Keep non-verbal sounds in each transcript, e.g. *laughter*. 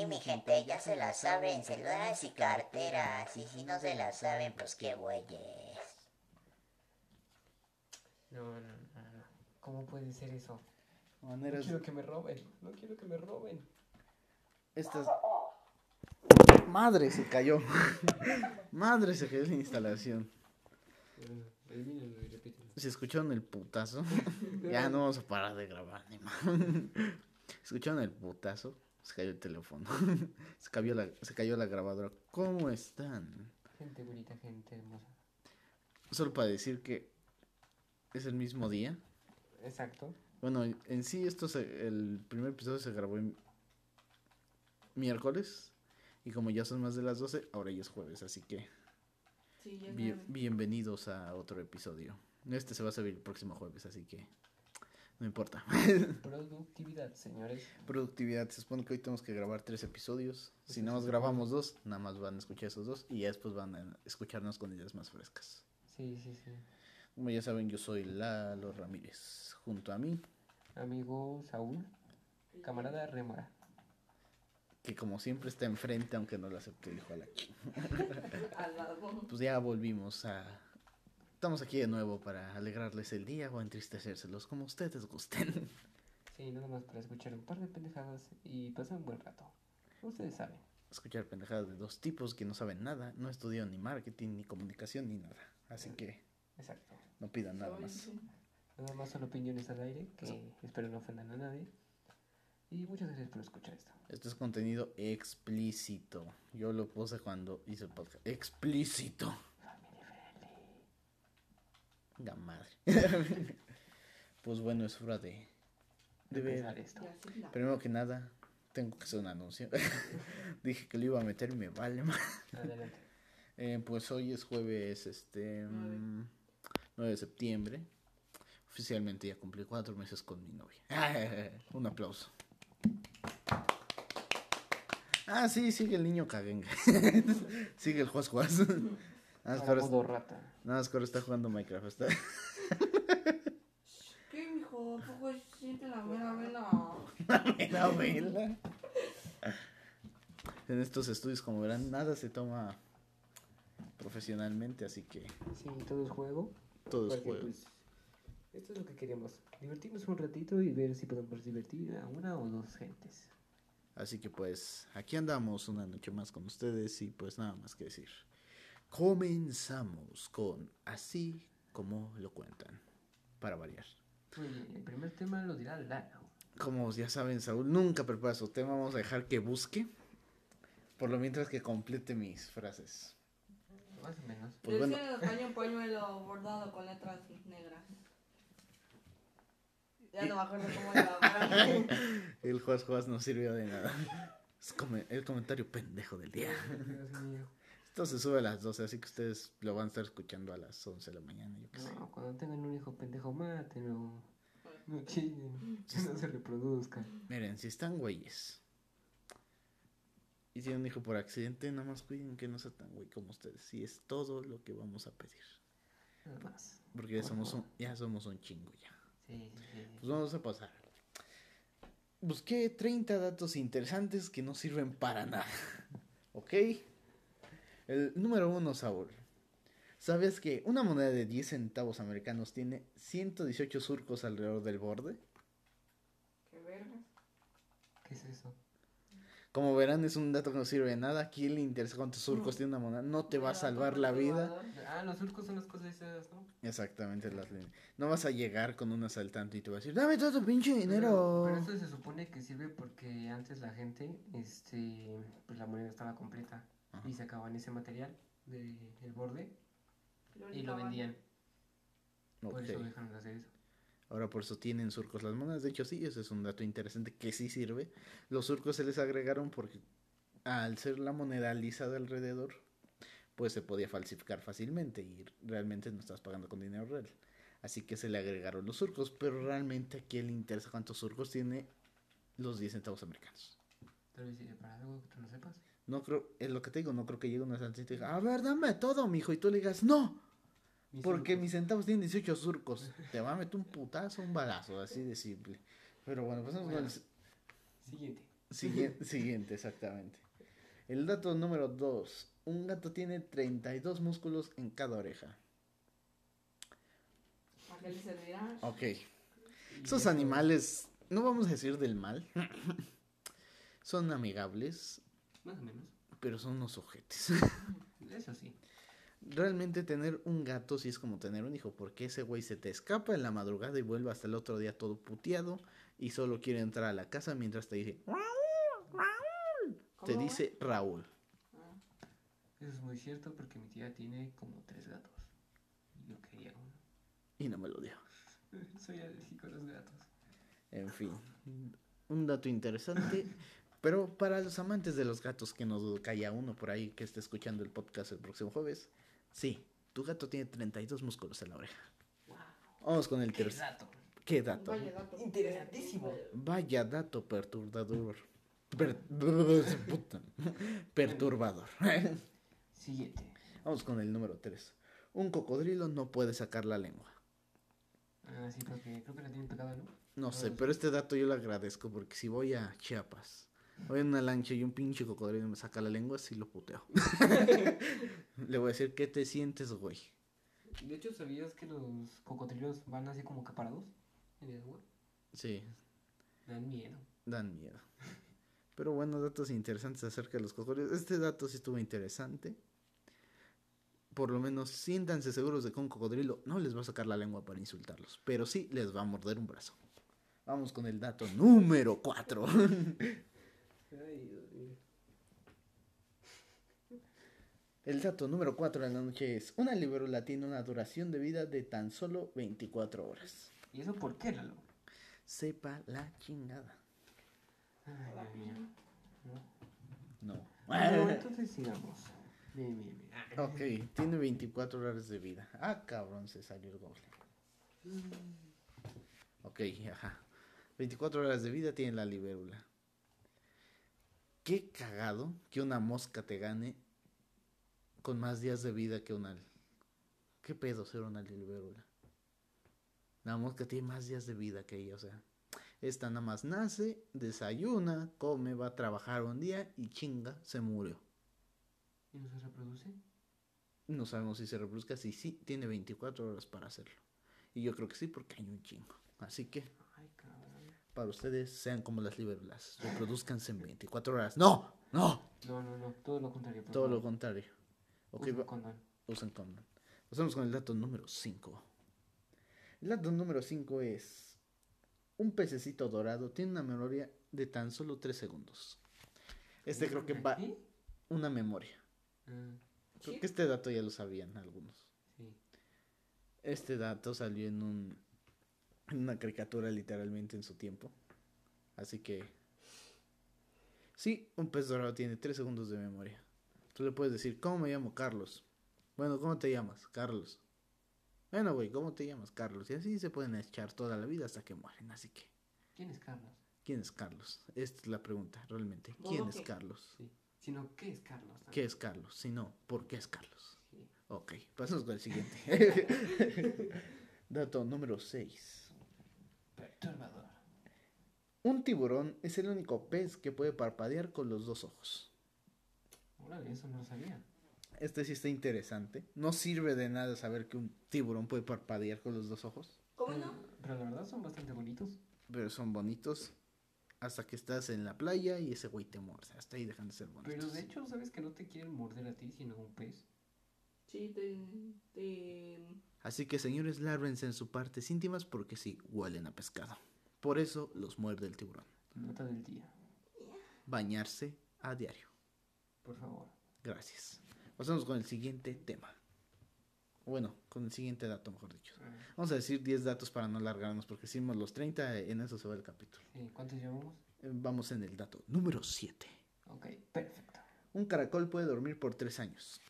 sí, mi gente, ya se la saben, celulares y carteras. Y si no se la saben, pues qué güeyes. No, no, no, no. ¿Cómo puede ser eso? No quiero que me roben. No quiero que me roben. Estas. Madre se cayó. *laughs* Madre se cayó la instalación. ¿Se escucharon el putazo? *laughs* ya no vamos a parar de grabar, ni más. *laughs* ¿Escucharon el putazo? Se cayó el teléfono. *laughs* se, cayó la, se cayó la grabadora. ¿Cómo están? Gente bonita, gente hermosa. Solo para decir que es el mismo día. Exacto. Bueno, en sí, esto se- el primer episodio se grabó en miércoles. Y como ya son más de las 12, ahora ya es jueves. Así que Sí, ya bien- bienvenidos a otro episodio. Este se va a subir el próximo jueves, así que no importa. *laughs* Productividad, señores. Productividad, se supone que hoy tenemos que grabar tres episodios. Si más se grabamos dos, nada más van a escuchar esos dos. Y ya después van a escucharnos con ideas más frescas. Sí, sí, sí. Como ya saben, yo soy Lalo Ramírez. Junto a mí, Amigo Saúl, camarada Remora. que como siempre está enfrente, aunque no lo acepte, dijo a la ch- Al lado. Pues ya volvimos a. Estamos aquí de nuevo para alegrarles el día o entristecérselos, como ustedes gusten. *laughs* Sí, nada más para escuchar un par de pendejadas y pasar un buen rato. Ustedes saben. Escuchar pendejadas de dos tipos que no saben nada, no estudian ni marketing, ni comunicación, ni nada. Así que Exacto. no pidan nada más. Nada más son opiniones al aire que espero no ofendan a nadie. Y muchas gracias por escuchar esto. Esto es contenido explícito. Yo lo puse cuando hice el podcast. Explícito. La madre. *laughs* pues bueno, es hora de, de ver. Esto. Primero que nada, tengo que hacer un anuncio. *laughs* Dije que lo iba a meter y me vale más. Adelante. *laughs* Eh, pues hoy es jueves, este, Nueve. mm, 9 de septiembre. Oficialmente ya cumplí cuatro meses con mi novia. Un aplauso. Ah, sí, sigue el niño cagenga. sigue el juez juez. Nada más Ahora modo rata. nada más está jugando Minecraft. Está... *laughs* ¿Qué, mijo? ¿A poco siente la mera vela? *laughs* Mira, vela. En estos estudios, como verán, nada se toma profesionalmente, así que Sí, todo es juego. todo es juego. pues, esto es lo que queremos. Divertirnos un ratito y ver si podemos divertir a una o dos gentes. Así que pues aquí andamos una noche más con ustedes y pues nada más que decir. Comenzamos con así como lo cuentan, para variar. El primer tema lo dirá Lalo. Como ya saben, Saúl nunca prepara su tema, vamos a dejar que busque, por lo mientras que complete mis frases. Más o menos. Pues Yo bueno, sí en pañuelo bordado con letras negras. Ya no me acuerdo cómo era. *laughs* el juez juez no sirvió de nada. Es el comentario pendejo del día. Dios mío. Esto se sube a las 12, así que ustedes lo van a estar escuchando a las 11 de la mañana, yo qué sé. No, cuando tengan un hijo pendejo, mátenlo. No chillen, que no se reproduzcan. Miren, si están güeyes y tienen un hijo por accidente, nada más cuiden que no sea tan güey como ustedes. Y es todo lo que vamos a pedir. Nada más. Porque ya Por somos un, ya somos un chingo ya. Sí, sí, sí. Pues vamos a pasar. Busqué 30 datos interesantes que no sirven para nada. *laughs* ¿Ok? El número uno, Saúl. ¿Sabes que una moneda de 10 centavos americanos tiene 118 surcos alrededor del borde? Qué verga. ¿Qué es eso? Como verán, es un dato que no sirve de nada. ¿A quién le interesa cuántos surcos tiene una moneda? No te va a salvar la vida. Ah, los surcos son las cosas esas, ¿no? Exactamente, las líneas. No vas a llegar con un asaltante y te va a decir, dame todo tu pinche Pero, dinero. pero eso se supone que sirve porque antes la gente, este, pues la moneda estaba completa Ajá. y sacaban ese material del borde y lo vendían. Por eso dejaron de hacer eso. Ahora por eso tienen surcos las monedas. De hecho, sí, ese es un dato interesante que sí sirve. Los surcos se les agregaron porque al ser la moneda lisa de alrededor, pues se podía falsificar fácilmente y realmente no estás pagando con dinero real. Así que se le agregaron los surcos, pero realmente a quién le interesa cuántos surcos tiene los 10 centavos americanos. Tal vez sirve para algo que tú no sepas. No creo, es lo que te digo, no creo que llegue un asaltante y te diga, a ver, dame todo, mijo, y tú le digas, no, Mis porque surcos. mis centavos tienen 18 surcos. Te va a meter un putazo, un balazo, así de simple. Pero bueno, pasamos con el, Siguiente. Siguiente, *laughs* siguiente, exactamente. El dato número 2. Un gato tiene 32 músculos en cada oreja. ¿Para qué le servirá? Ok. Eso- animales, no vamos a decir del mal. *laughs* Son amigables, Más o menos. pero son unos ojetes. Eso sí. Realmente tener un gato sí es como tener un hijo, porque ese güey se te escapa en la madrugada y vuelve hasta el otro día todo puteado y solo quiere entrar a la casa mientras te dice, te ¿Cómo? dice Raúl. Ah, Eso es muy cierto porque mi tía tiene como tres gatos. Y yo quería uno. Y no me lo dio. *laughs* Soy alérgico a los gatos. En fin, un dato interesante. *laughs* Pero para los amantes de los gatos, que nos calla uno por ahí que esté escuchando el podcast el próximo jueves, sí, tu gato tiene 32 músculos en la oreja. Vamos con el ¡Qué tercer. ¿Qué dato? vaya dato. Interesantísimo. Vaya dato perturbador. Per-. Perturbador. Siguiente. Vamos con el número 3. Un cocodrilo no puede sacar la lengua. Ah, sí, porque creo que la tienen pegada, ¿no? No sé, sí. pero este dato yo lo agradezco porque si voy a Chiapas, voy en una lancha y un pinche cocodrilo me saca la lengua, sí lo puteo. *laughs* Le voy a decir, ¿qué te sientes, güey? De hecho, ¿sabías que los cocodrilos van así como que parados en el agua? Sí, Dan miedo. dan miedo. Pero bueno, datos interesantes acerca de los cocodrilos. Este dato sí estuvo interesante. Por lo menos siéntanse seguros de que un cocodrilo no les va a sacar la lengua para insultarlos, pero sí les va a morder un brazo. Vamos con el dato número 4. *laughs* Ay, Dios mío. El dato número 4 de la noche es, una libélula tiene una duración de vida de tan solo 24 horas. ¿Y eso por qué, Lalo? Sepa la chingada. Ay, Dios mío. ¿No? No. Bueno, entonces sigamos. Bien, bien, bien. Ah, ok, tiene 24 horas de vida. Ah, cabrón, se salió el goble. Ok, ajá. 24 horas de vida tiene la libélula. Qué cagado que una mosca te gane con más días de vida que una... ¿Qué pedo ser una libélula? La mosca tiene más días de vida que ella, o sea... Esta nada más nace, desayuna, come, va a trabajar un día y chinga, se murió. ¿Y no se reproduce? No sabemos si se reproduzca, si sí, tiene 24 horas para hacerlo. Y yo creo que sí, porque hay un chingo. Así que. Para ustedes, sean como las libélulas. Reproduzcanse en 24 horas. ¡No! ¡No! No, no, no. Todo lo contrario. Todo lo favor. contrario. Ok, Usa va- condón. usen condón. Pasamos con el dato número 5. El dato número 5 es... Un pececito dorado tiene una memoria de tan solo 3 segundos. Este creo que va... ¿Qué? Una memoria. Ah, Creo que este dato ya lo sabían algunos. sí. Este dato salió en un una caricatura literalmente en su tiempo. Así que sí, un pez dorado tiene 3 segundos de memoria. Tú le puedes decir, ¿cómo me llamo Carlos? Bueno, ¿cómo te llamas? Carlos. Bueno, güey, ¿cómo te llamas? Carlos. Y así se pueden echar toda la vida hasta que mueren. Así que, ¿Quién es Carlos? ¿quién es Carlos? Esta es la pregunta, realmente. ¿Cómo ¿Quién es? Carlos? Sí. Sino, ¿qué es Carlos? también? ¿Qué es Carlos? Si no, ¿por qué es Carlos? Sí. Ok, pasamos con el siguiente. *laughs* Dato número 6. Perturbador. Un tiburón es el único pez que puede parpadear con los dos ojos. Órale, eso no lo sabía. Este sí está interesante. No sirve de nada saber que un tiburón puede parpadear con los dos ojos, ¿Cómo pero, no? pero la verdad son bastante bonitos. pero son bonitos hasta que estás en la playa y ese güey te muerde. Hasta ahí dejan de ser bonitos. Pero de hecho, ¿sabes que no te quieren morder a ti, sino a un pez? Sí, te, te... Así que señores, lárvense en sus partes íntimas porque sí, huelen a pescado. Por eso los muerde el tiburón. Nota del día. Bañarse a diario. Por favor. Gracias. Pasamos con el siguiente tema. Bueno, con el siguiente dato, mejor dicho. Vamos a decir 10 datos para no alargarnos, porque hicimos los 30, en eso se va el capítulo. sí, ¿Cuántos llevamos? Eh, Vamos en el dato número 7. Ok, perfecto. Un caracol puede dormir por 3 años.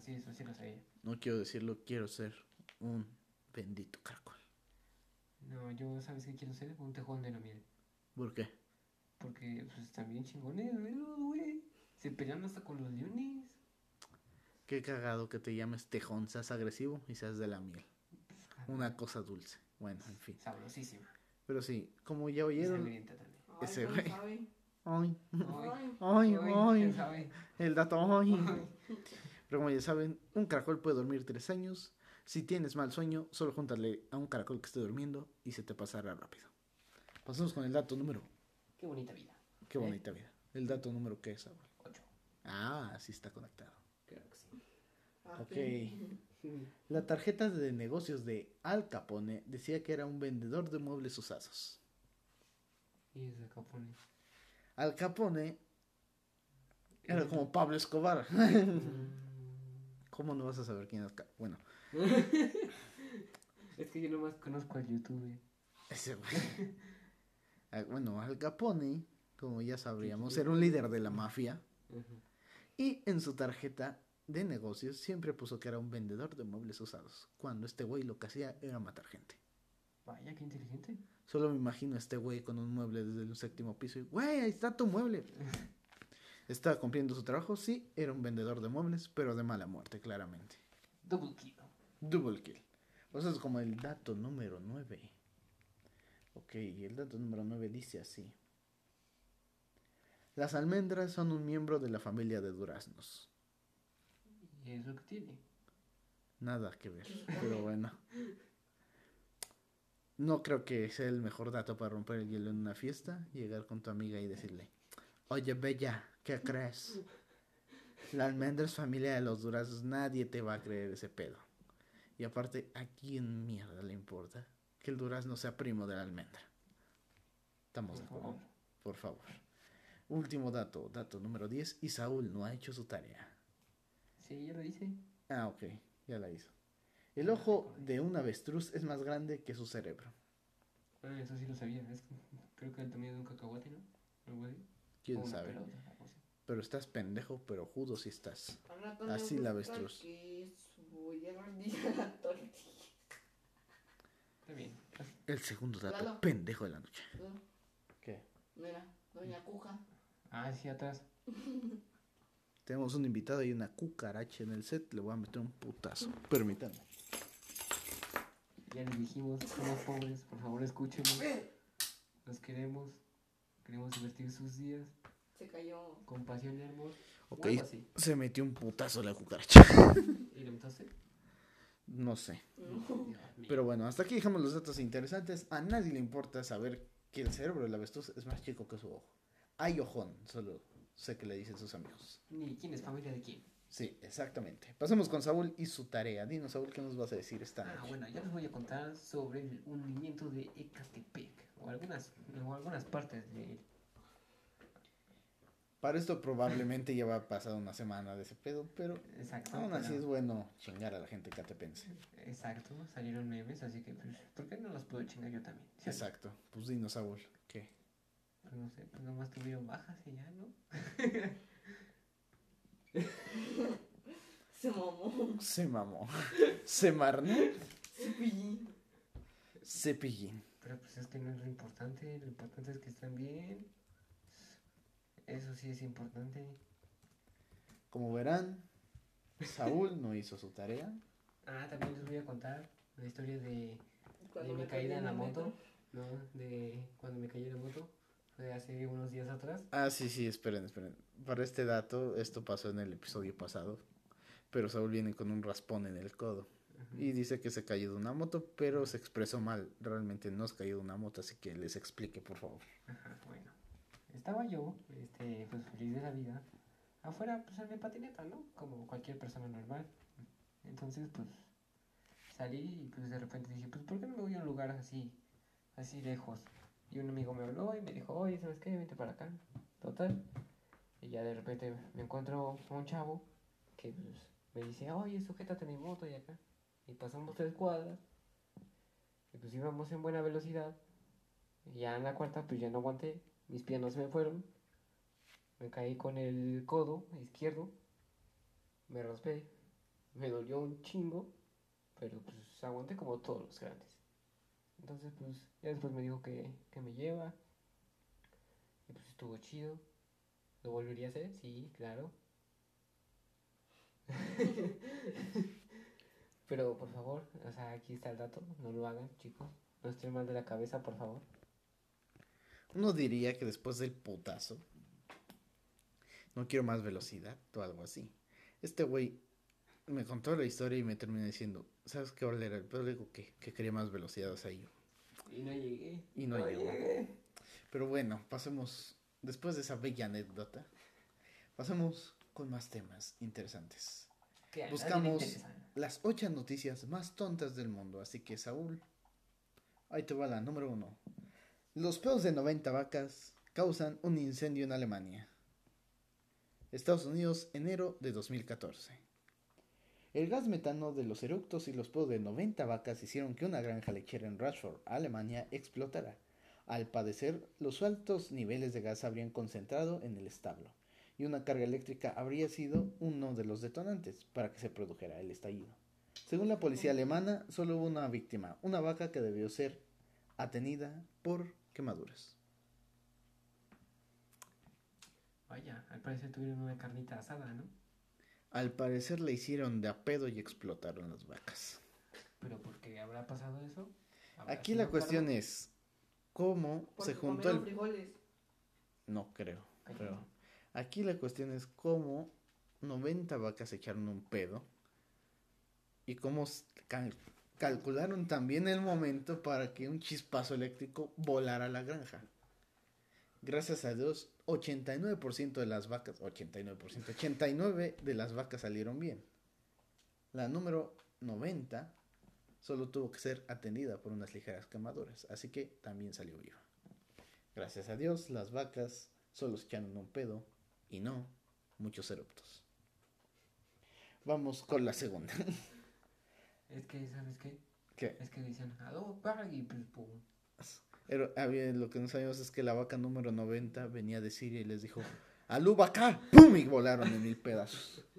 Sí, eso sí lo sabía. No quiero decirlo, quiero ser un bendito caracol. No, yo, ¿sabes qué quiero ser? Un tejón de la miel. ¿Por qué? Porque, pues, están bien chingones, velos, güey. Se pelean hasta con los leones. Qué cagado que te llames tejón, seas agresivo y seas de la miel. Una cosa dulce. Bueno, en fin. Sabrosísima. Pero sí, como ya oyeron. Ay, Ese ¿cómo güey. Ay, Ay, ay, ay. ¿quién sabe? El dato, ay. Pero como ya saben, un caracol puede dormir tres años. Si tienes mal sueño, solo júntale a un caracol que esté durmiendo y se te pasará rápido. Pasamos con el dato número. Qué bonita vida. Qué ¿Eh? bonita vida. El dato número que es, abuelo. Ocho. Ah, sí está conectado. Claro que sí. Ok. La tarjeta de negocios de Al Capone decía que era un vendedor de muebles usados. Y ese Capone. Al Capone era como Pablo Escobar. Mm. ¿Cómo no vas a saber quién es? Ca- Bueno, *laughs* Es que yo nomás conozco al YouTube. ese güey. Ah, Bueno, Al Capone, como ya sabríamos, era un líder de la mafia. Y en su tarjeta de negocios siempre puso que era un vendedor de muebles usados. Cuando este güey lo que hacía era matar gente. Vaya, qué inteligente. Solo me imagino a este güey con un mueble desde el séptimo piso y, güey, ahí está tu mueble. *laughs* ¿Estaba cumpliendo su trabajo? Sí, era un vendedor de muebles, pero de mala muerte, claramente. Double kill. Double kill. Pues es como el dato número 9. Ok, el dato número 9 dice así. Las almendras son un miembro de la familia de duraznos. Y es lo que tiene. Nada que ver, pero bueno. No creo que sea el mejor dato para romper el hielo en una fiesta. Llegar con tu amiga y decirle, oye Bella, ¿qué crees? La almendra es familia de los duraznos, nadie te va a creer ese pedo. Y aparte, ¿a quién mierda le importa que el durazno sea primo de la almendra? Estamos de Por acuerdo, favor. por favor. Último dato, dato número 10. Y Saúl no ha hecho su tarea. Sí, ya lo dice. Ah, ok, ya la hizo. El ojo de un avestruz es más grande que su cerebro. Ah, eso sí lo sabía. Es, creo que el tamaño de un cacahuate, ¿no? ¿Quién sabe? pelota. Pero estás pendejo, pero judo si estás. Así la avestruz. que voy a rendir *laughs* la tortilla. Está bien. El segundo dato Lalo. pendejo de la noche. No, ¿Qué? Mira, doña Cuja. Ah, sí, atrás. *laughs* Tenemos un invitado y una cucaracha en el set. Le voy a meter un putazo. Permítanme. Ya les dijimos, somos pobres, por favor escúchenos. Los queremos. Queremos divertir sus días. Se cayó. Con pasión y amor. o Ok, así. se metió un putazo la cucaracha. ¿Y le metaste? No sé. No. Mío. Pero bueno, hasta aquí dejamos los datos interesantes. A nadie le importa saber que el cerebro del avestruz es más chico que su ojo. Hay ojón, solo sé que le dicen sus amigos. Ni quién es familia de quién. Sí, exactamente. Pasemos con Saúl y su tarea. Dinos, Saúl, ¿qué nos vas a decir esta Ah, noche? bueno, ya les voy a contar sobre el hundimiento de Ecatepec. O algunas, o algunas partes de él. Para esto probablemente ya va a pasar una semana de ese pedo, pero Exacto. aún así pero- es bueno chingar a la gente catepense. Exacto, salieron memes, así que, pues, ¿por qué no los puedo chingar yo también? ¿Sí? Exacto. Pues dinos, Saúl, ¿qué? Pues no sé, pues nomás tuvieron bajas y ya, ¿no? *laughs* Se mamó. Se mamó. *laughs* Se marnó. Cepillín. Cepillín. Pero pues es que no es lo importante, lo importante es que están bien. Eso sí es importante. Como verán, Saúl no hizo su tarea. Ah, también les voy a contar la historia de, Cuando de mi me caída caí en la moto. ¿No? De cuando me caí en la moto. Fue hace unos días atrás. Ah, sí, sí, esperen, esperen. Para este dato, esto pasó en el episodio pasado. Pero Saúl viene con un raspón en el codo. Ajá. Y dice que se cayó de una moto, pero se expresó mal. Realmente no se cayó de una moto, así que les explique, por favor. Ajá, bueno. Estaba yo, este, pues feliz de la vida. Afuera, pues en mi patineta, ¿no? Como cualquier persona normal. Entonces, pues, salí y pues de repente dije, pues, ¿por qué no me voy a un lugar así, así lejos? Y un amigo me habló y me dijo, oye, ¿sabes qué? Vente para acá. Total. Y ya de repente me encuentro a un chavo que pues, me dice, oye, sujétate mi moto y acá. Y pasamos tres cuadras. Y pues íbamos en buena velocidad. Y ya en la cuarta, pues ya no aguanté. Mis piernas me fueron. Me caí con el codo izquierdo. Me raspé. Me dolió un chingo. Pero pues aguanté como todos los grandes. Entonces, pues ya después me dijo que, que me lleva. Y pues estuvo chido. ¿Lo volvería a hacer? Sí, claro. *laughs* Pero por favor, o sea, aquí está el dato. No lo hagan, chicos. No estén mal de la cabeza, por favor. Uno diría que después del putazo, no quiero más velocidad o algo así. Este güey me contó la historia y me terminó diciendo, ¿sabes qué vale era el pedo? Le digo que, que quería más velocidad, o sea, yo. Y no llegué. Y no llegó. llegué. Pero bueno, pasemos, después de esa bella anécdota, pasemos con más temas interesantes. Buscamos las ocho noticias más tontas del mundo. Así que, Saúl, ahí te va la número uno. Los pedos de 90 vacas causan un incendio en Alemania. Estados Unidos, enero de 2014. El gas metano de los eructos y los pedos de 90 vacas hicieron que una granja lechera en Rashford, Alemania, explotara. Al padecer, los altos niveles de gas habrían concentrado en el establo y una carga eléctrica habría sido uno de los detonantes para que se produjera el estallido. Según la policía alemana, solo hubo una víctima, una vaca que debió ser atenida por quemaduras. Vaya, al parecer tuvieron una carnita asada, ¿no? Al parecer le hicieron de a pedo y explotaron las vacas. Pero ¿por qué habrá pasado eso? ¿Habrá Aquí la cuestión es cómo Porque se juntó el... frijoles. No creo, Ay, pero no. aquí la cuestión es cómo 90 vacas echaron un pedo y cómo calcularon también el momento para que un chispazo eléctrico volara a la granja. Gracias a Dios, 89% de las vacas, 89%, 89 de las vacas salieron bien. La número 90 solo tuvo que ser atendida por unas ligeras quemaduras, así que también salió viva. Gracias a Dios, las vacas solo se echaron un pedo y no muchos eruptos. Vamos con la segunda. *laughs* Es que, ¿sabes qué? ¿Qué? Es que dicen, adobo, para y pues, pum. Pero había- lo que no sabíamos es que la vaca número 90 venía de Siria y les dijo, ¡Alú vaca! ¡Pum! Y volaron en mil pedazos. *laughs*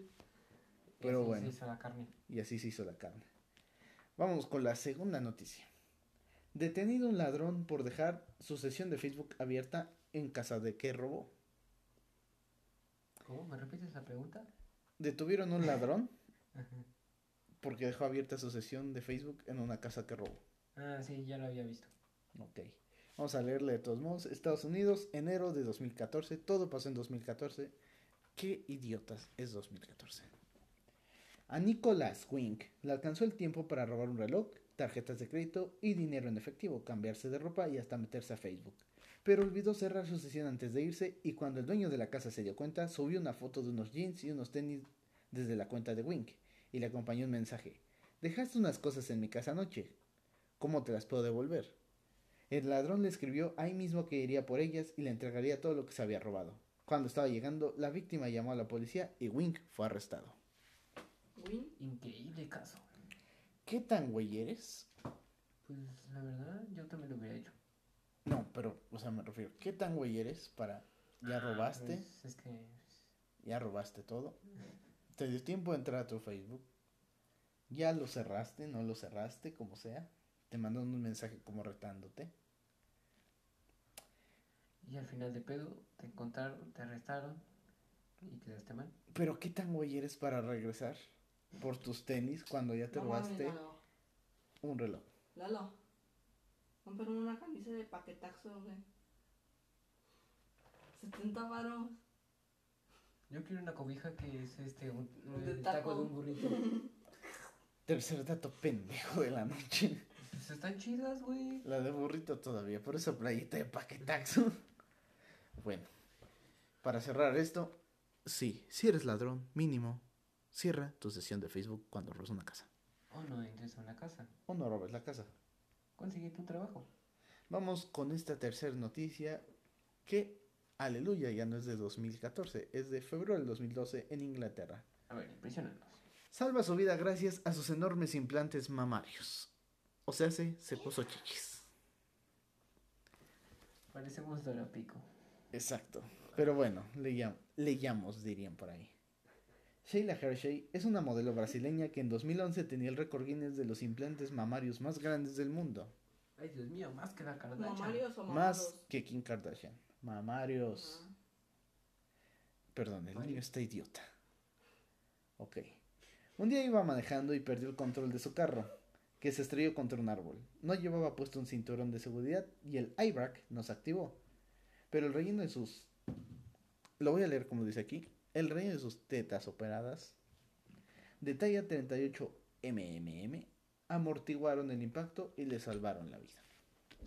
Y Pero así bueno. Se hizo la carne. Y así se hizo la carne. Vamos con la segunda noticia. Detenido un ladrón por dejar su sesión de Facebook abierta en casa de que robó. ¿Cómo? ¿Me repites la pregunta? Detuvieron un ladrón *laughs* Ajá. Porque dejó abierta su sesión de Facebook en una casa que robó. Ah, sí, ya lo había visto. Ok. Vamos a leerle de todos modos. Estados Unidos, enero de 2014. Todo pasó en 2014. Qué idiotas es 2014. A Nicholas Wink le alcanzó el tiempo para robar un reloj, tarjetas de crédito y dinero en efectivo, cambiarse de ropa y hasta meterse a Facebook. Pero olvidó cerrar su sesión antes de irse y cuando el dueño de la casa se dio cuenta, subió una foto de unos jeans y unos tenis desde la cuenta de Wink y le acompañó un mensaje. Dejaste unas cosas en mi casa anoche. ¿Cómo te las puedo devolver? El ladrón le escribió ahí mismo que iría por ellas y le entregaría todo lo que se había robado. Cuando estaba llegando, la víctima llamó a la policía y Wink fue arrestado. Win. Increíble caso. ¿Qué tan güey eres? Pues la verdad, yo también lo hubiera hecho. No, pero, o sea, me refiero, ¿qué tan güey eres para... Ya robaste, Pues, es que. ya robaste todo. *laughs* Te dio tiempo de entrar a tu Facebook. Ya lo cerraste, no lo cerraste, como sea. Te mandaron un mensaje como retándote. Y al final de pedo, te encontraron, te arrestaron y quedaste mal. Pero ¿qué tan güey eres para regresar por tus tenis cuando ya te No robaste Lalo. un reloj? Lalo. Compraron una camisa de paquetaxo, güey. 70 varos. Yo quiero una cobija que es este, un, el taco. taco de un burrito. *laughs* Tercer dato pendejo de la noche. pues están chidas, güey. La de burrito todavía, por esa playita de paquetaxo. *laughs* Bueno, para cerrar esto, sí, si eres ladrón, mínimo, cierra tu sesión de Facebook cuando robes una casa. O no entres a una casa. O no robes la casa. Consigue tu trabajo. Vamos con esta tercera noticia que, aleluya, ya no es de 2014, es de febrero del 2012 en Inglaterra. A ver, impresionanos. Salva su vida gracias a sus enormes implantes mamarios. O sea, se, se puso chichis. Parecemos Dora Pico. Exacto. Pero bueno, le, llam- le llamamos, dirían por ahí. Sheila Hershey es una modelo brasileña que en 2011 tenía el récord Guinness de los implantes mamarios más grandes del mundo. Ay, Dios mío, más que la Kardashian. ¿Mamarios o Más que Kim Kardashian. Mamarios. Perdón, el niño está idiota. Ok. Un día iba manejando y perdió el control de su carro, que se estrelló contra un árbol. No llevaba puesto un cinturón de seguridad y el airbag no se activó. Pero el relleno de sus Lo voy a leer como dice aquí. El rey de sus tetas operadas de talla 38 mm amortiguaron el impacto y le salvaron la vida.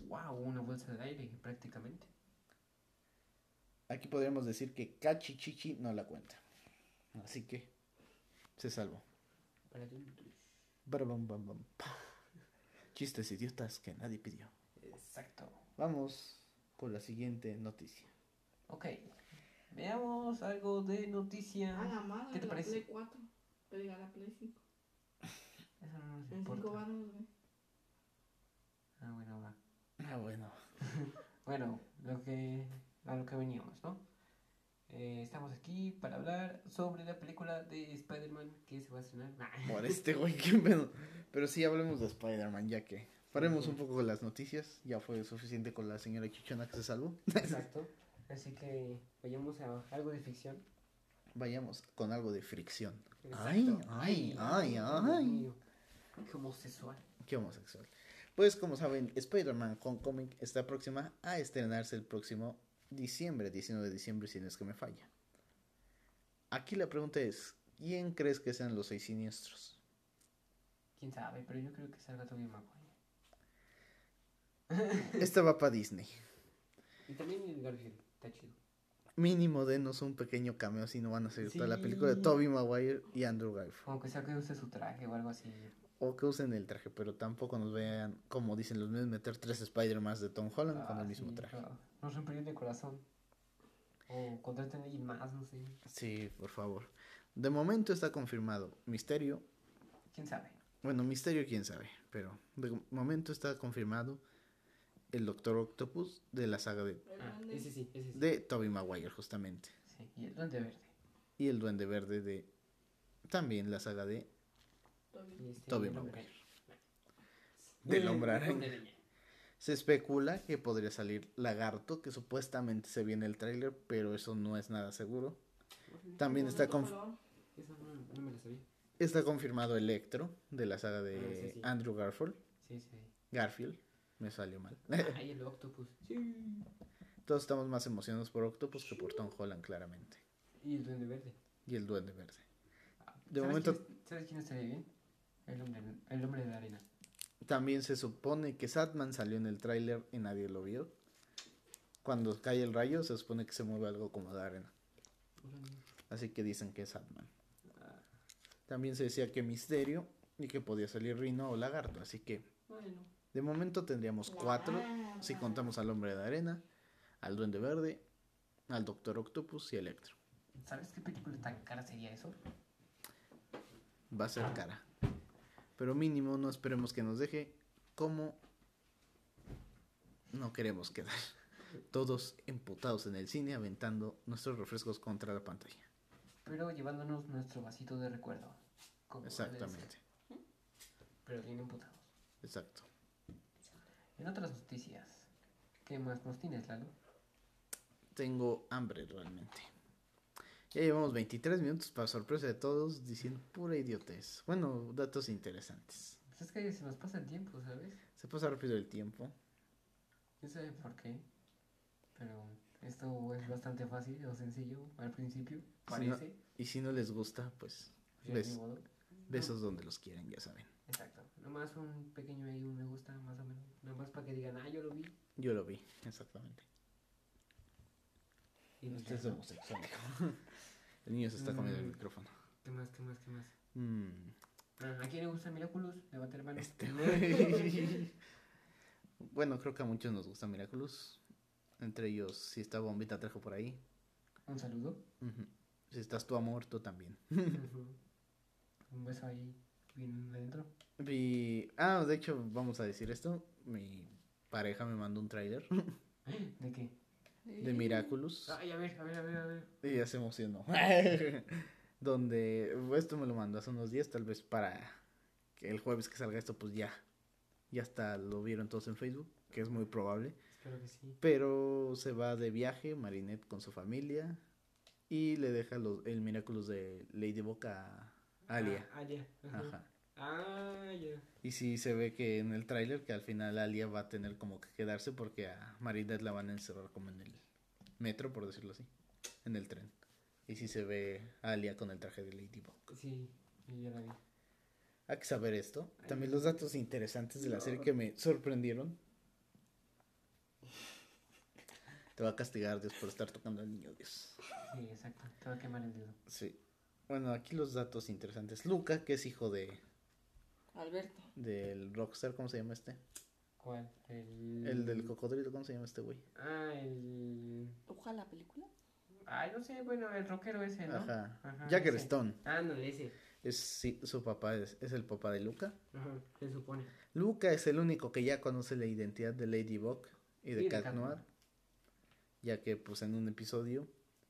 Wow, una bolsa de aire prácticamente. Aquí podríamos decir que Cachichichi no la cuenta. Así que se salvó. Chistes idiotas que nadie pidió. Exacto. Vamos con la siguiente noticia. Ok. Veamos algo de noticia. A la madre, ¿Qué te la parece? Play 4. Pero a la Play 5. Eso no nos En 5 importa. baros, güey. Ah, bueno, va. Ah, bueno. *laughs* Bueno, lo que, a lo que veníamos, ¿no? Eh, estamos aquí para hablar sobre la película de Spider-Man que se va a estrenar. Nah. *laughs* Por este güey, qué pedo. Pero sí, hablemos de Spider-Man, ya que paremos un poco con las noticias. Ya fue suficiente con la señora Chichona que se salvó. *laughs* Exacto. Así que vayamos a algo de ficción. Vayamos con algo de fricción. Exacto. Ay, ay, ay, ay. mío. Qué homosexual. Qué homosexual. Pues como saben, Spider-Man Homecoming está próxima a estrenarse el próximo diciembre, 19 de diciembre, si no es que me falla. Aquí la pregunta es, ¿quién crees que sean los seis siniestros? Quién sabe, pero yo creo que salga Tobey Maguire. *laughs* Esta va para Disney. Y también el Garfield, está chido. Mínimo denos un pequeño cameo si no van a seguir toda la Sí. película de Tobey Maguire y Andrew Garfield. Como que sea que use su traje o algo así. O que usen el traje, pero tampoco nos vean, como dicen los medios, meter tres Spider-Man de Tom Holland con Ah, el mismo sí, traje. ah, Nos romperían el corazón. O contraten a alguien más, no sé. Sí, por favor. De momento está confirmado Misterio, ¿Quién sabe? Bueno, misterio quién sabe, pero de momento está confirmado el Doctor Octopus de la saga de, Ah, grande. ese sí, ese sí. de Tobey Maguire justamente. Sí, y el Duende Verde. Y el Duende Verde de también la saga de. Y Tobey el hombre Maguire. Del hombre araña. Se especula que podría salir Lagarto, que supuestamente se viene el tráiler, pero eso no es nada seguro. También está, conf-. Eso no, no me lo sabía. está confirmado Electro de la saga de Ah, sí, sí. Andrew Garfield. Sí, sí. Garfield, me salió mal. *laughs* Ay, el Octopus. Sí. Todos estamos más emocionados por Octopus que por Tom Holland, claramente. Y el Duende Verde. Y el Duende Verde. Ah, De ¿sabes momento- quién- ¿Sabes quién estaría bien? El hombre, el hombre de la arena. También se supone que Satman salió en el tráiler y nadie lo vio. Cuando cae el rayo se supone que se mueve algo como de arena. Así que dicen que es Satman. También se decía que Misterio y que podía salir Rino o Lagarto. Así que bueno. de momento tendríamos cuatro si contamos al Hombre de Arena, al Duende Verde, al Doctor Octopus y Electro. ¿Sabes qué película tan cara sería eso? Va a ser cara. Pero mínimo no esperemos que nos deje como no queremos quedar. *laughs* Todos emputados en el cine aventando nuestros refrescos contra la pantalla. Pero llevándonos nuestro vasito de recuerdo. como Exactamente. Pero bien emputados. Exacto. En otras noticias, ¿qué más nos tienes, Lalo? Tengo hambre realmente. Ya llevamos 23 minutos para sorpresa de todos diciendo pura idiotez. Bueno, datos interesantes. Pues es que se nos pasa el tiempo, ¿sabes? Se pasa rápido el tiempo. No sé por qué. Pero esto es bastante fácil o sencillo al principio. Si no- Parece. y si no les gusta, pues Pues modo. besos donde los quieren, ya saben. Exacto. Nomás un pequeño ahí, un me gusta, más o menos. Nomás para que digan, ah, yo lo vi. Yo lo vi, exactamente. Y pues es ¿no? homosexual. El niño se está comiendo el Mm. micrófono. ¿Qué más, qué más, qué más? Mm, Ah, ¿A quién le gusta Miraculous? Levante la mano. Este *laughs* güey. bueno, creo que a muchos nos gusta Miraculous. Entre ellos, si está Bombita Trejo por ahí. Un saludo. Si estás tu amor, tú también. Un beso ahí, bien adentro. Vi... Ah, de hecho, vamos a decir esto. Mi pareja me mandó un trailer *gasps* ¿De qué? De Miraculous. Ay, a ver, a ver, a ver, a ver. Y ya se emocionó. *laughs* Donde esto me lo mandó hace unos días, tal vez para que el jueves que salga esto, pues ya. Ya hasta lo vieron todos en Facebook, que es muy probable. Espero que sí. Pero se va de viaje, Marinette con su familia. Y le deja los, el Miraculous de Ladybug a Alia. Ah, Alia. Ajá. Ajá. Ah, ya. Y sí se ve que en el tráiler que al final Alia va a tener como que quedarse porque a Marinette la van a encerrar como en el metro, por decirlo así. en el tren. Y sí se ve a Alia con el traje de Ladybug. Sí, ya la vi. Hay que saber esto. También los datos interesantes de la serie que me sorprendieron. Te va a castigar Dios por estar tocando al niño Dios. Sí, exacto. Te va a quemar el dedo. Sí. Bueno, aquí los datos interesantes. Luca, que es hijo de Alberto. del rockstar, ¿cómo se llama este? ¿Cuál? El... El del cocodrilo, ¿cómo se llama este güey? Ah, el... ¿Ojalá la película? Ay, no sé, bueno, el rockero ese, ¿no? Ajá. Ajá, Jagger ese. Stone. Ah, no, ese. Es, sí, su papá es, es el papá de Luca. Ajá, se supone. Luca es el único que ya conoce la identidad de Ladybug y de Y de Cat Cat Noir. Noir. Ya que pues en un episodio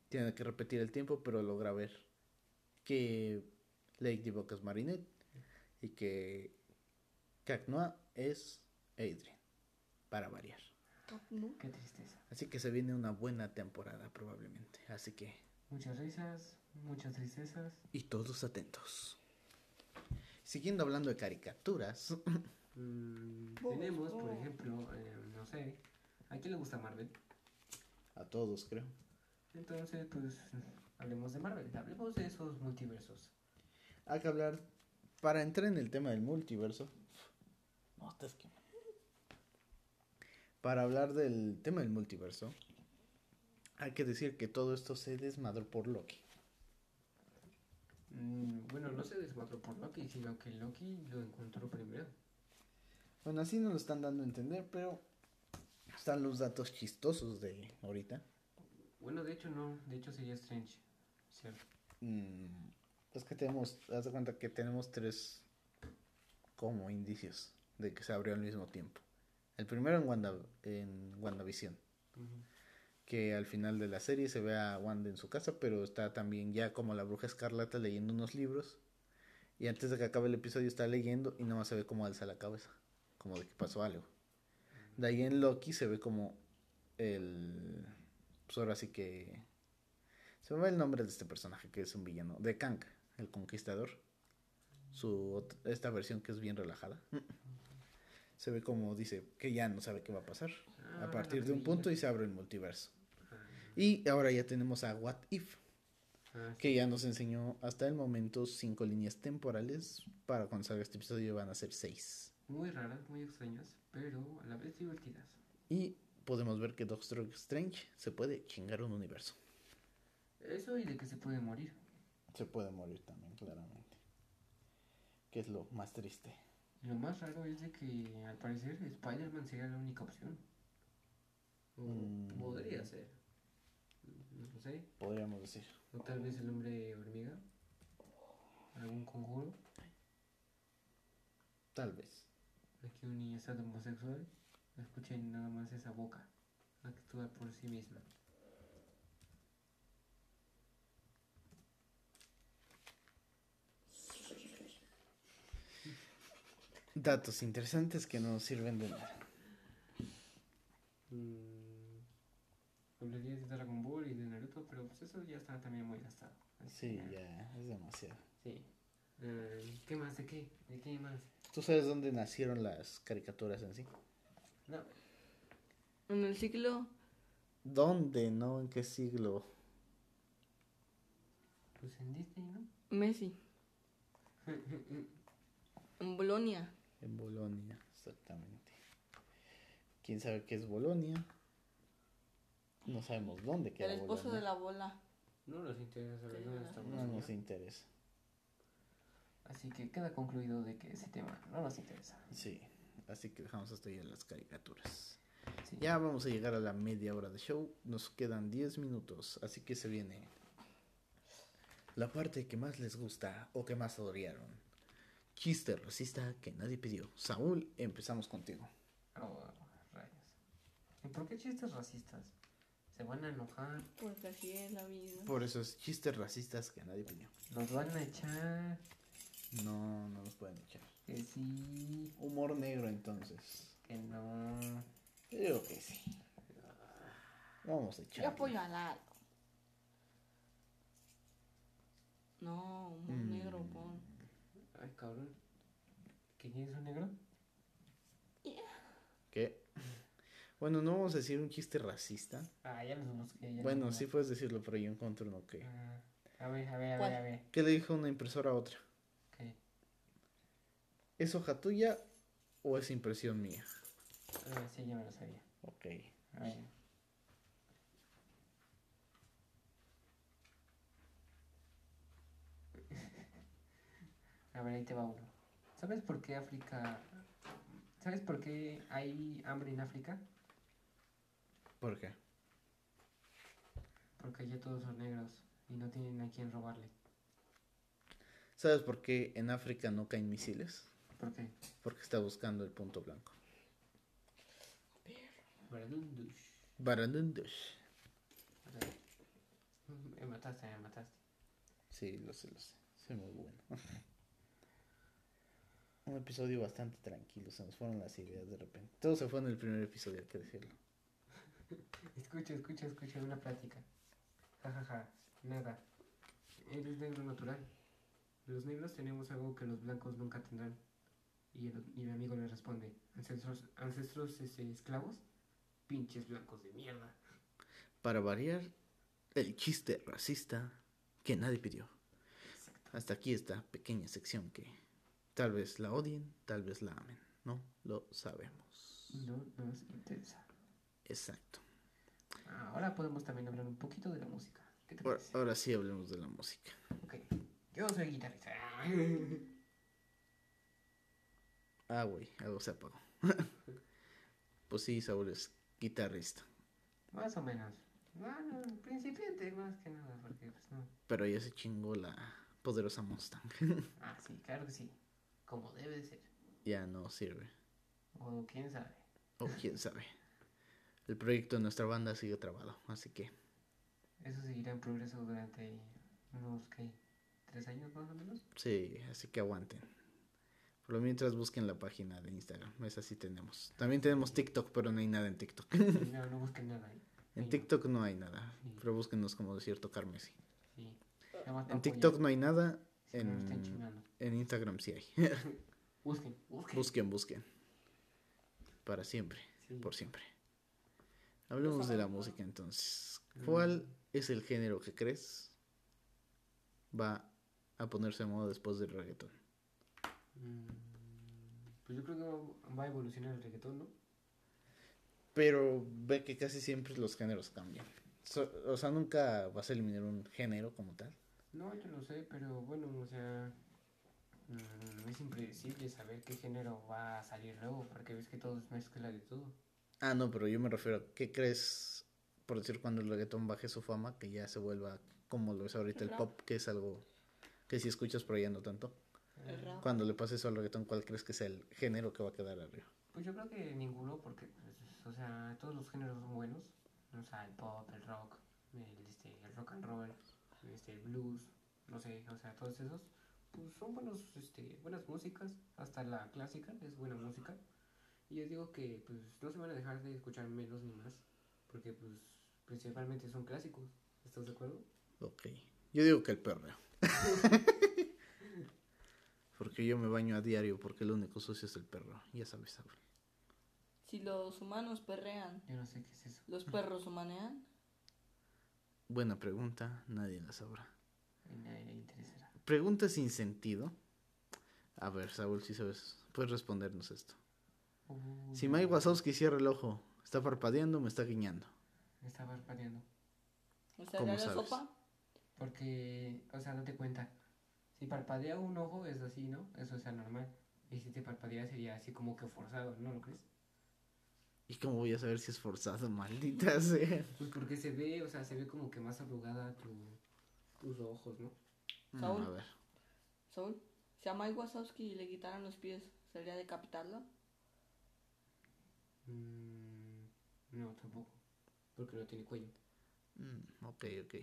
tiene que repetir el tiempo, pero logra ver que Ladybug es Marinette y que Cat Noir es Adrian. Para variar. No. Qué tristeza. Así que se viene una buena temporada probablemente. Así que... Muchas risas, muchas tristezas. Y todos atentos. Siguiendo hablando de caricaturas. *laughs* Mm, tenemos, por ejemplo, eh, no sé, ¿a quién le gusta Marvel? A todos creo. Entonces, pues, hablemos de Marvel, hablemos de esos multiversos. Hay que hablar, para entrar en el tema del multiverso, no. Para hablar del tema del multiverso, hay que decir que todo esto se desmadró por Loki. Mm, bueno, no se desmadró por Loki, sino que Loki lo encontró primero. Bueno, así nos lo están dando a entender, pero están los datos chistosos de ahorita. Bueno, de hecho no, de hecho sería Strange, ¿cierto? Mm, es que tenemos, haz de cuenta que tenemos tres como indicios de que se abrió al mismo tiempo. El primero en Wanda, en WandaVision. que al final de la serie se ve a Wanda en su casa, pero está también ya como la bruja escarlata leyendo unos libros. Y antes de que acabe el episodio está leyendo y nada más se ve como alza la cabeza, como de que pasó algo. De ahí en Loki se ve como el... Pues ahora sí que... Se me va el nombre de este personaje que es un villano, de Kang, el conquistador. Su esta versión que es bien relajada. Se ve como dice que ya no sabe qué va a pasar Ah, a partir la de un punto y se abre el multiverso. Ah, Y ahora ya tenemos a What If, ah, que ya nos enseñó hasta el momento cinco líneas temporales. Para cuando salga este episodio van a ser seis. Muy raras, muy extrañas, pero a la vez divertidas. Y podemos ver que Doctor Strange se puede chingar un universo. Eso y de que se puede morir. Se puede morir también, claramente. Que es lo más triste. Lo más raro es de que al parecer Spider-Man sería la única opción. O Mm. podría ser. No sé. Podríamos decir. O tal vez el hombre hormiga. Algún conjuro. Tal vez. Aquí un niño está homosexual. Escuchen nada más esa boca. Actúa por sí misma. Datos interesantes que no sirven de nada. Mm, hablaría de Dragon Ball y de Naruto, pero pues eso ya está también muy gastado. Así Sí, que, ya, es demasiado. Sí. Eh, ¿Qué más? ¿De qué? ¿De qué más? ¿Tú sabes dónde nacieron las caricaturas en sí? No. En el ciclo ¿Dónde? ¿No? ¿En qué siglo? Pues en Disney, ¿no? Messi. *laughs* En Bolonia. En Bolonia, exactamente. ¿Quién sabe qué es Bolonia? No sabemos dónde queda El esposo Bolonia. de la bola. No nos interesa saber dónde está No Bolonia. nos interesa. Así que queda concluido de que ese tema no nos interesa. Sí, así que dejamos hasta ahí las caricaturas. Sí. Ya vamos a llegar a la media hora de show. Nos quedan 10 minutos, así que se viene la parte que más les gusta o que más odiaron. Chiste racista que nadie pidió. Saúl, empezamos contigo. Oh, rayos. ¿Y por qué chistes racistas? Se van a enojar, Porque así es la vida. Por esos chistes racistas que nadie pidió. nos van a echar. No, no nos pueden echar. Que sí, Humor negro entonces. que no. Yo digo que sí. Vamos a echar. Yo apoyo a Lalo. No, un Mm. negro pon. Ay, cabrón. ¿Que quién es un negro? ¿Qué? Bueno, no vamos a decir un chiste racista. Ah, ya nos busqué. ya Bueno, nos sí puedes decirlo, pero yo encuentro uno que... Ah, a ver, a ver, a ver, a ver. ¿Qué le dijo una impresora a otra? Ok. ¿Es hoja tuya o es impresión mía? Ah, sí, ya me lo sabía. Ok. A ver. A ver, ahí te va uno. ¿Sabes por qué África... ¿Sabes por qué hay hambre en África? ¿Por qué? Porque allá todos son negros y no tienen a quién robarle. ¿Sabes por qué en África no caen misiles? ¿Por qué? Porque está buscando el punto blanco. Barandundush. Sea, Me mataste, me mataste. Sí, lo sé, lo sé. Soy muy bueno. Un episodio bastante tranquilo. Se nos fueron las ideas de repente. Todo se fue en el primer episodio, hay que decirlo. Escucha, escucha, escucha una plática. Ja, ja, ja. Nada. Eres negro natural. Los negros tenemos algo que los blancos nunca tendrán. Y el, y el amigo le responde, ancestros, ancestros este, esclavos, pinches blancos de mierda. Para variar, el chiste racista que nadie pidió. Hasta aquí esta pequeña sección que tal vez la odien, tal vez la amen. No lo sabemos. No nos interesa. Exacto. Ahora podemos también hablar un poquito de la música. ¿Qué te Ahora, ahora sí hablemos de la música. Ok. Yo soy guitarrista. *laughs* Ah, güey, algo se apagó. *laughs* pues sí, Saúl es guitarrista. Más o menos. Bueno, principiante más que nada, porque pues no. Pero ya se chingó la poderosa Mustang. *laughs* Ah, sí, claro que sí. Como debe de ser. ya no sirve. O quién sabe. O quién sabe. El proyecto de nuestra banda sigue trabado, así que Eso seguirá en progreso durante unos, ¿qué? ¿Tres años más o menos? sí, así que aguanten. Por lo mientras busquen la página de Instagram, esa sí tenemos. También tenemos TikTok, pero no hay nada en TikTok. *laughs* No, no busquen nada ahí. En Sí, TikTok no hay nada, Sí. pero búsquenos como Desierto Carmesí. Sí. En TikTok no hay nada, no en, chingando. en Instagram sí hay. *laughs* Busquen, busquen. Busquen, busquen. Para siempre, Sí. por siempre. Hablemos de la música entonces. ¿Cuál es el género que crees va a ponerse de moda después del reggaetón? Mm, Pues yo creo que va a evolucionar el reggaetón, ¿no? Pero ve que casi siempre los géneros cambian. So- o sea, nunca vas a eliminar un género como tal. No, yo no sé, pero bueno, o sea, mm, es impredecible saber qué género va a salir luego, porque ves que todo es mezcla de todo. Ah, no, pero yo me refiero a qué crees, por decir, cuando el reggaetón baje su fama, que ya se vuelva como lo es ahorita el El pop, que es algo que si escuchas pero ya no tanto. El rap. Cuando le pase eso al reggaetón, ¿cuál crees que sea el género que va a quedar arriba? Pues yo creo que ninguno, porque, pues, o sea, todos los géneros son buenos. O sea, el pop, el rock, el, este, el rock and roll, este, el blues, no sé, o sea, todos esos, pues son buenos, este, buenas músicas. Hasta la clásica es buena música. Y yo digo que, pues, no se van a dejar de escuchar menos ni más, porque, pues, principalmente son clásicos. ¿Estás de acuerdo? Ok. Yo digo que el perreo. *laughs* porque yo me baño a diario porque el único sucio es el perro. Ya sabes, Saúl. Si los humanos perrean, Yo no sé qué es eso. los perros humanean. Buena pregunta, nadie la sabrá. A nadie le interesará. Pregunta sin sentido. A ver, Saúl, si sabes, puedes respondernos esto. Uy, Si Mike Wazowski cierra el ojo, ¿está parpadeando o me está guiñando? Me está parpadeando. ¿O sea, ¿Cómo la sabes? sopa? Porque, o sea, date cuenta. Si parpadea un ojo es así, ¿no? Eso es anormal. Y si te parpadea sería así como que forzado, ¿no lo crees? ¿Y cómo voy a saber si es forzado, maldita sea? Pues porque se ve, o sea, se ve como que más arrugada tu, tus ojos, ¿no? Mm, Saúl. a ver. Saúl, si a Mike Wazowski le quitaran los pies, ¿sería decapitarlo? Mm, no, tampoco. Porque no tiene cuello. Mm, ok, ok.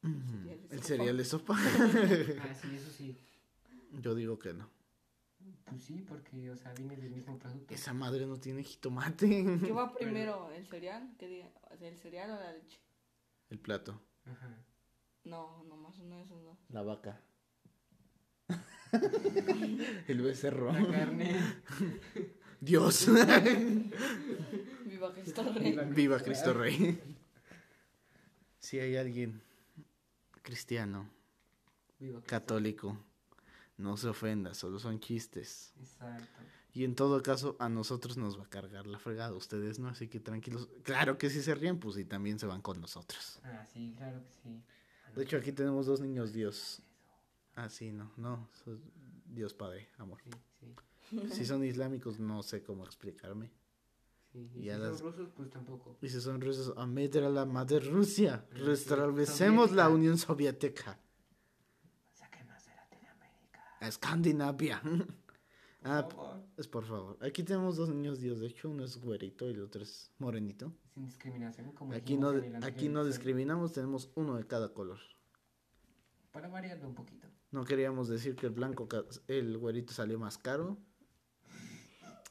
de ¿El cereal de sopa? Ah, sí, eso sí. Yo digo que no. Pues sí, porque, o sea, viene del mismo producto. Esa madre no tiene jitomate. ¿Qué va *laughs* primero, el cereal? ¿Qué diga? ¿El cereal o la leche? El plato. Ajá. No, nomás uno de esos dos. La vaca. *laughs* El becerro. La carne. *laughs* Dios. Viva Cristo Rey. Viva- Viva Cristo Rey. Si hay alguien cristiano, Viva Cristo. católico, no se ofenda, solo son chistes. Exacto. Y en todo caso, a nosotros nos va a cargar la fregada, ustedes no, así que tranquilos. Claro que si se ríen, pues y también se van con nosotros. Ah, sí, claro que sí. De hecho, aquí tenemos dos niños Dios. Ah, sí, no, no, Dios Padre, amor. Sí, sí. Si son islámicos, no sé cómo explicarme. sí. Y si las- son rusos, pues tampoco. Y si son rusos, a meter a la madre Rusia. Restablecemos la. Unión Soviética. A Escandinavia. *laughs* Ah. Es por favor. Aquí tenemos dos niños Dios. De hecho, uno es güerito y el otro es morenito. Sin discriminación, como Aquí no, aquí no discriminamos, tenemos uno de cada color. Para variarlo un poquito. No queríamos decir que el blanco, el güerito salió más caro.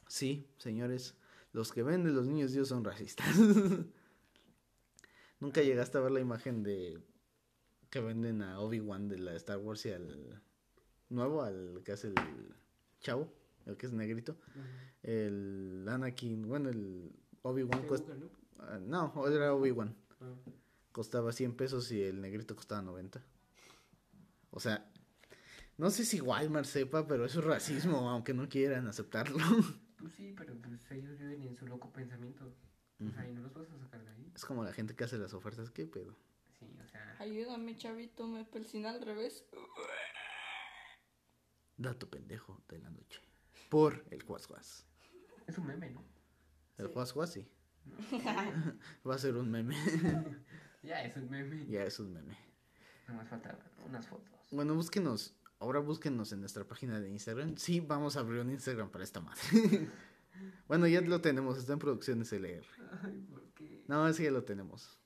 Sí, señores, los que venden los niños Dios son racistas. *laughs* Nunca llegaste a ver la imagen de que venden a Obi-Wan de la Star Wars y al nuevo, al que hace el chavo, el que es negrito. El Anakin, bueno, el Obi-Wan cuesta... ¿no? ah, no, era Obi-Wan. Ah. Costaba 100 pesos y el negrito costaba 90. O sea, no sé si Walmart sepa, pero eso es racismo, aunque no quieran aceptarlo. *laughs* Pues sí, pero pues ellos viven en su loco pensamiento. O sea, y no los vas a sacar de ahí. Es como la gente que hace las ofertas, ¿qué pedo? Sí, o sea. Ayúdame, chavito, me persina al revés. Dato pendejo de la noche. Por el Juaz Es un meme, ¿no? El Juaz sí. *laughs* Va a ser un meme. *laughs* Ya, es un meme. ya es un meme. Nomás faltaban unas fotos. Bueno, búsquenos. Ahora búsquenos en nuestra página de Instagram. Sí, vamos a abrir un Instagram para esta madre. *laughs* bueno, ya lo tenemos. Está en producciones LR. Ay, ¿por qué? No, ese ya lo tenemos.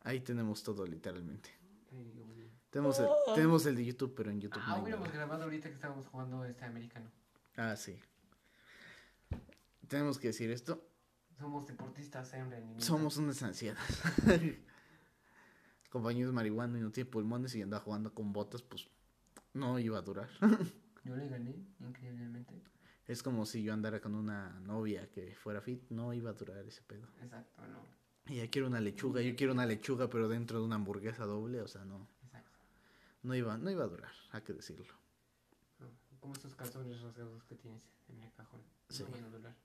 Ahí tenemos todo, literalmente. Ay. Tenemos el, tenemos el de YouTube, pero en YouTube Ah, no hubiéramos grabado ahorita que estábamos jugando este americano. Ah, sí. Tenemos que decir esto. Somos deportistas en rendimiento. Somos unas. El *laughs* compañero es marihuana y no tiene pulmones y anda jugando con botas, pues no iba a durar. *laughs* Yo le gané, increíblemente. Es como si yo andara con una novia que fuera fit, no iba a durar ese pedo. Exacto, no. Ella quiere una lechuga, yo quiero una lechuga, pero dentro de una hamburguesa doble, o sea, no. No iba, no iba a durar, hay que decirlo. No, Como estos calzones rasgados que tienes en el cajón. Sí. No van a durar.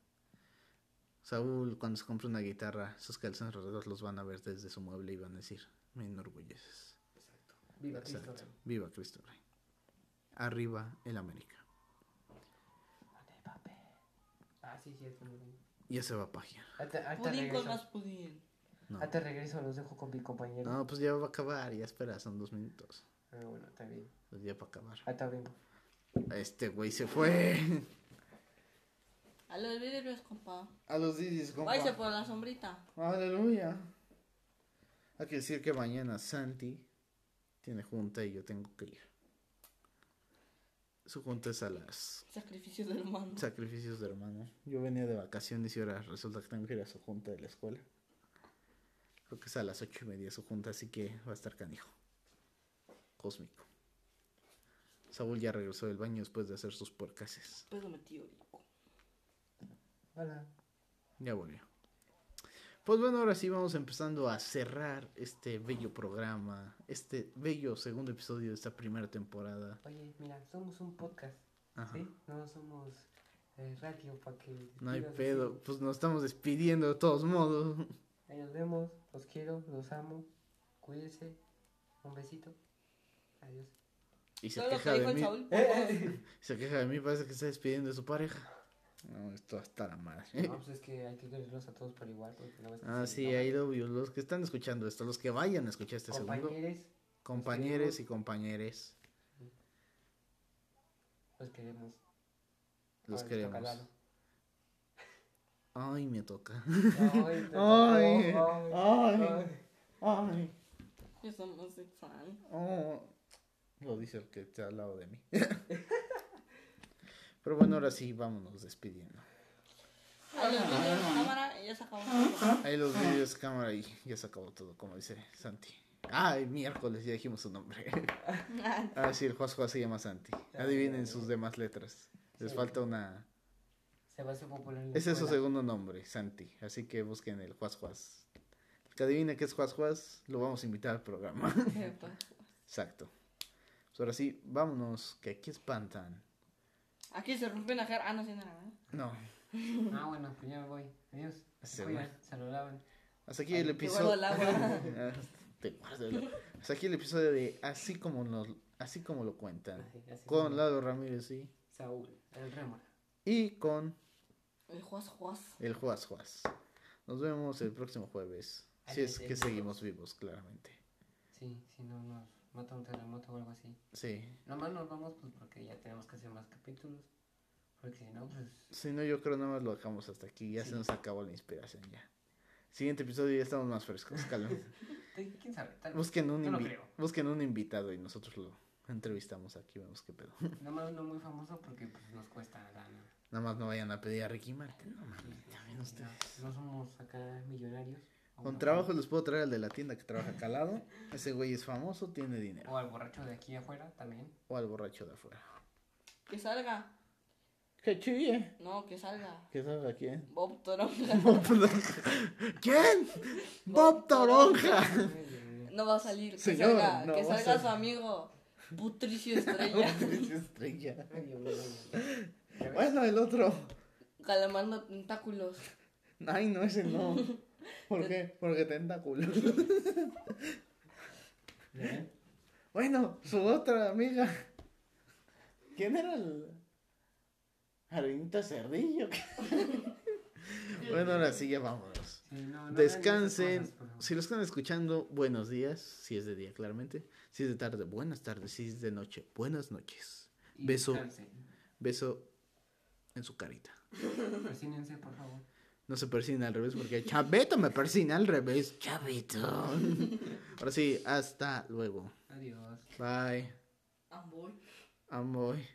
Saúl, cuando se compre una guitarra, sus calzones rasgados los van a ver desde su mueble y van a decir, me enorgulleces. Exacto. Viva Cristo Exacto. Rey. Viva Cristo Rey. Arriba el América. Ah, sí, sí, es muy bien. Ya se va pagia. Ahorita, ahorita Pudín con más pudín. No. Ahorita regreso, los dejo con mi compañero. no, pues ya va a acabar, ya espera, son dos minutos. Ah, bueno, está bien. Pues ya para acabar. Ahorita vengo. Este güey se fue. A los vidrios, compa. A los Didis, Váyase por la sombrita. Aleluya. Hay que decir que mañana Santi tiene junta y yo tengo que ir. Su junta es a las Sacrificios del humano. sacrificios de hermano. Yo venía de vacaciones y ahora resulta que tengo que ir a su junta de la escuela. Creo que es a las ocho y media su junta, así que va a estar canijo. Cósmico. Saúl ya regresó del baño después de hacer sus porcases. Pedo meteórico. Hola. Ya volvió. Pues bueno, ahora sí vamos empezando a cerrar este bello programa, este bello segundo episodio de esta primera temporada. Oye, mira, somos un podcast. Ajá. ¿Sí? No somos eh, radio para que. No hay pedo, así. pues nos estamos despidiendo de todos modos. Ahí nos vemos. Los quiero, los amo. Cuídense. Un besito. Adiós. Y se queja de mí. Saúl. Eh, *laughs* Se queja de mí, parece que está despidiendo de su pareja. No, esto hasta la madre. No, *laughs* pues es que hay que quererlos a todos por igual. Ah, se sí, ahí lo vio. Los que están escuchando esto, los que vayan a escuchar este segundo. Compañeros, Compañeros y compañeres. los queremos. Los Ahora queremos. Ay, me toca. Ay, te *laughs* Ay, ay. Ay. Es homosexual. Oh, lo dice el que está al lado de mí. *laughs* Pero bueno, ahora sí, vámonos despidiendo. A los vidrios, cámara, y ya se acabó. Ahí los vídeos, cámara y ya se acabó todo, como dice Santi. Ay, miércoles, ya dijimos su nombre. *laughs* Ah, sí, el Juaz se llama Santi. Adivinen sus demás letras. Les Sí. falta una. Se va a hacer popular en la Ese es su segundo nombre, Santi. Así que busquen el Juas Juas. El que adivine qué es Juas Juas, lo vamos a invitar al programa. *laughs* Exacto. Ahora sí, vámonos, que aquí espantan. Aquí se rompe una jarra. Ah, no sé nada. ¿eh? No, *laughs* Ah, bueno, pues ya me voy. Adiós. Se Se cuidan, se lo lavan. hasta aquí el Te episodio. guardo el agua. *laughs* Ah, Te guardo el- Hasta aquí el episodio de Así como, nos, así como lo cuentan. Así, así Con como Lalo Ramírez y, Saúl, el rémora. y con El juaz, juaz. el Juas Juas. Nos vemos el próximo jueves. Si es que seguimos vivos, claramente. Sí, si no nos mata un terremoto o algo así. Sí. Nomás nos vamos pues porque ya tenemos que hacer más capítulos. Porque si no, pues... Si no, yo creo nada más lo dejamos hasta aquí. Ya se nos acabó la inspiración ya. Siguiente episodio ya estamos más frescos. *laughs* Calma. ¿Quién sabe? Tal vez. busquen, un no invi- busquen un invitado y nosotros lo entrevistamos aquí. Vemos qué pedo. *laughs* Nomás no muy famoso porque pues nos cuesta lana. Nada más no vayan a pedir a Ricky Martin. No mames, también ustedes. No somos acá millonarios. Con trabajo les puedo traer al de la tienda que trabaja acá al lado. Ese güey es famoso, tiene dinero. O al borracho de aquí afuera también. O al borracho de afuera. Que salga. ¡Que chille! No, que salga. ¿Qué salga quién? Bob Toronja. *laughs* ¿Quién? Bob Toronja. No va a salir. Que Señor, salga, no que va a salga salir. su amigo. Putricio *laughs* Estrella. Estrella. ¿Ya ves? Bueno, el otro. Calamando tentáculos. Ay, no, ese no. *laughs* ¿Por qué? Porque tentáculo. ¿Ya ven? Bueno, su otra amiga. ¿Quién era el. Arenita Cerdillo? *laughs* bueno, ahora sí, ya vámonos. Sí, no, no hagan Descansen. cosas. Si lo están escuchando, buenos días. Si es de día, claramente. Si es de tarde, buenas tardes. Si es de noche, buenas noches. Y beso. descansen. Beso en su carita. Persínense, por favor. No se persina al revés porque Chavito me persina al revés. Chavito. *laughs* Ahora sí, hasta luego. Adiós. Bye. Amboy. Amboy.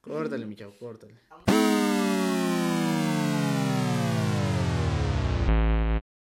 Córtale, mi chavo, córtale. Amboy.